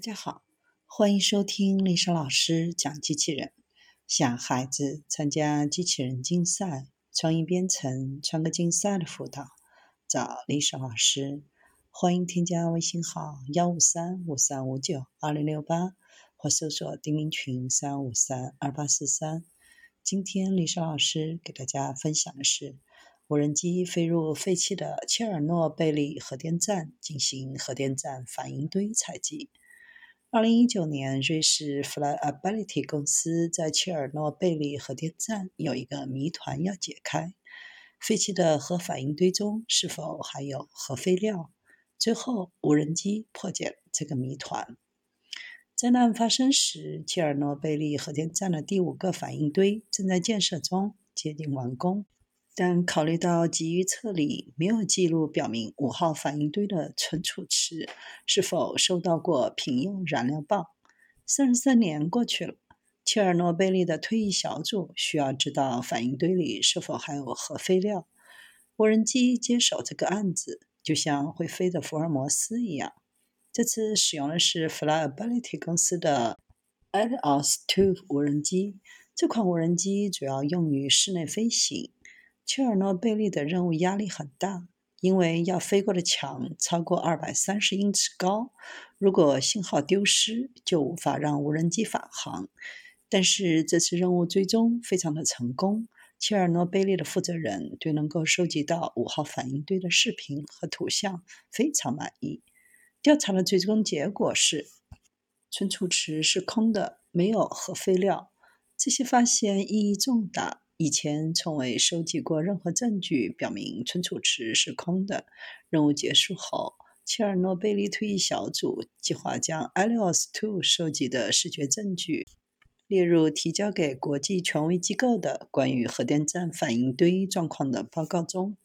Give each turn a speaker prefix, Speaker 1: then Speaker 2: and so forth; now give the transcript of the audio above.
Speaker 1: 大家好，欢迎收听丽莎老师讲机器人。想孩子参加机器人竞赛、创意编程、创客竞赛的辅导，找丽莎老师。欢迎添加微信号幺五三五三五九二零六八，或搜索钉钉群三五三二八四三。今天丽莎老师给大家分享的是。无人机飞入废弃的切尔诺贝利核电站，进行核电站反应堆采集。二零一九年，瑞士 Flyability 公司在切尔诺贝利核电站有一个谜团要解开：废弃的核反应堆中是否还有核废料？最后，无人机破解了这个谜团。灾难发生时，切尔诺贝利核电站的第五个反应堆正在建设中，接近完工。但考虑到急于撤离，没有记录表明五号反应堆的存储池是否收到过平用燃料棒。三十三年过去了，切尔诺贝利的退役小组需要知道反应堆里是否还有核废料。无人机接手这个案子，就像会飞的福尔摩斯一样。这次使用的是 Flyability 公司的 Alios2 无人机。这款无人机主要用于室内飞行。切尔诺贝利的任务压力很大，因为要飞过的墙超过二百三十英尺高。如果信号丢失，就无法让无人机返航。但是这次任务最终非常的成功。切尔诺贝利的负责人对能够收集到五号反应堆的视频和图像非常满意。调查的最终结果是，存储池是空的，没有核废料。这些发现意义重大。以前从未收集过任何证据表明存储池是空的。任务结束后，切尔诺贝利退役小组计划将 Alios2 收集的视觉证据列入提交给国际权威机构的关于核电站反应堆状况的报告中。